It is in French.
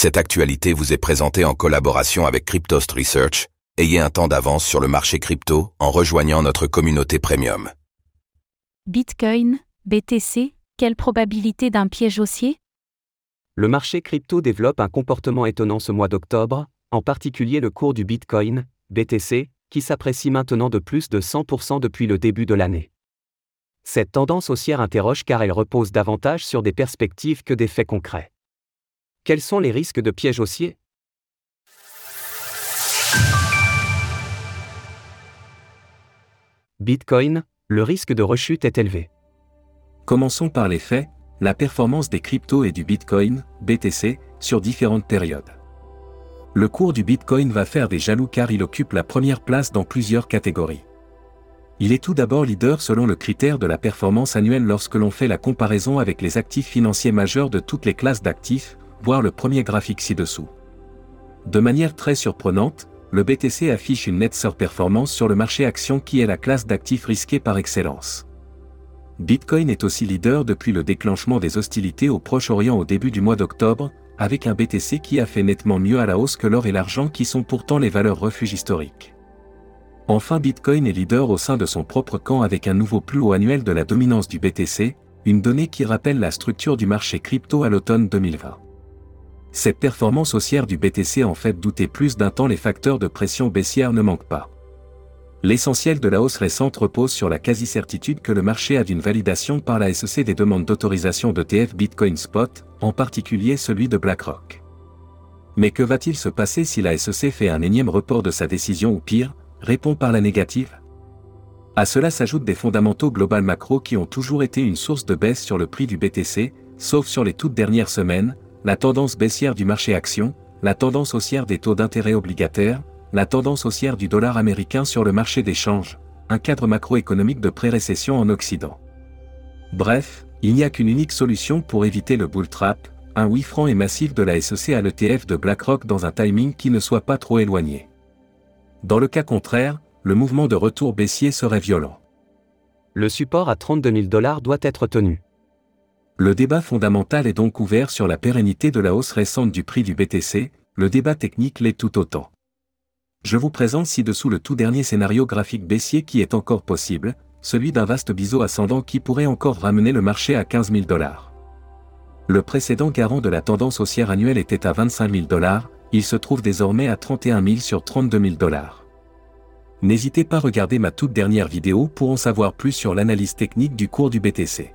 Cette actualité vous est présentée en collaboration avec Cryptost Research. Ayez un temps d'avance sur le marché crypto en rejoignant notre communauté premium. Bitcoin, BTC, quelle probabilité d'un piège haussier? Le marché crypto développe un comportement étonnant ce mois d'octobre, en particulier le cours du Bitcoin, BTC, qui s'apprécie maintenant de plus de 100% depuis le début de l'année. Cette tendance haussière interroge car elle repose davantage sur des perspectives que des faits concrets. Quels sont les risques de piège haussier Bitcoin, le risque de rechute est élevé. Commençons par les faits, la performance des cryptos et du Bitcoin, BTC, sur différentes périodes. Le cours du Bitcoin va faire des jaloux car il occupe la première place dans plusieurs catégories. Il est tout d'abord leader selon le critère de la performance annuelle lorsque l'on fait la comparaison avec les actifs financiers majeurs de toutes les classes d'actifs, voir le premier graphique ci-dessous. De manière très surprenante, le BTC affiche une nette surperformance sur le marché action qui est la classe d'actifs risqués par excellence. Bitcoin est aussi leader depuis le déclenchement des hostilités au Proche-Orient au début du mois d'octobre, avec un BTC qui a fait nettement mieux à la hausse que l'or et l'argent qui sont pourtant les valeurs refuges historiques. Enfin Bitcoin est leader au sein de son propre camp avec un nouveau plus haut annuel de la dominance du BTC, une donnée qui rappelle la structure du marché crypto à l'automne 2020. Cette performance haussière du BTC en fait douter plus d'un temps les facteurs de pression baissière ne manquent pas. L'essentiel de la hausse récente repose sur la quasi-certitude que le marché a d'une validation par la SEC des demandes d'autorisation d'ETF Bitcoin Spot, en particulier celui de BlackRock. Mais que va-t-il se passer si la SEC fait un énième report de sa décision ou pire, répond par la négative? À cela s'ajoutent des fondamentaux global macro qui ont toujours été une source de baisse sur le prix du BTC, sauf sur les toutes dernières semaines, la tendance baissière du marché action, la tendance haussière des taux d'intérêt obligataires, la tendance haussière du dollar américain sur le marché des changes, un cadre macroéconomique de pré-récession en Occident. Bref, il n'y a qu'une unique solution pour éviter le bull trap, un oui franc et massif de la SEC à l'ETF de BlackRock dans un timing qui ne soit pas trop éloigné. Dans le cas contraire, le mouvement de retour baissier serait violent. Le support à 32 000 dollars doit être tenu. Le débat fondamental est donc ouvert sur la pérennité de la hausse récente du prix du BTC, le débat technique l'est tout autant. Je vous présente ci-dessous le tout dernier scénario graphique baissier qui est encore possible, celui d'un vaste biseau ascendant qui pourrait encore ramener le marché à 15 000 dollars. Le précédent garant de la tendance haussière annuelle était à 25 000 dollars, il se trouve désormais à 31 000 sur 32 000 dollars. N'hésitez pas à regarder ma toute dernière vidéo pour en savoir plus sur l'analyse technique du cours du BTC.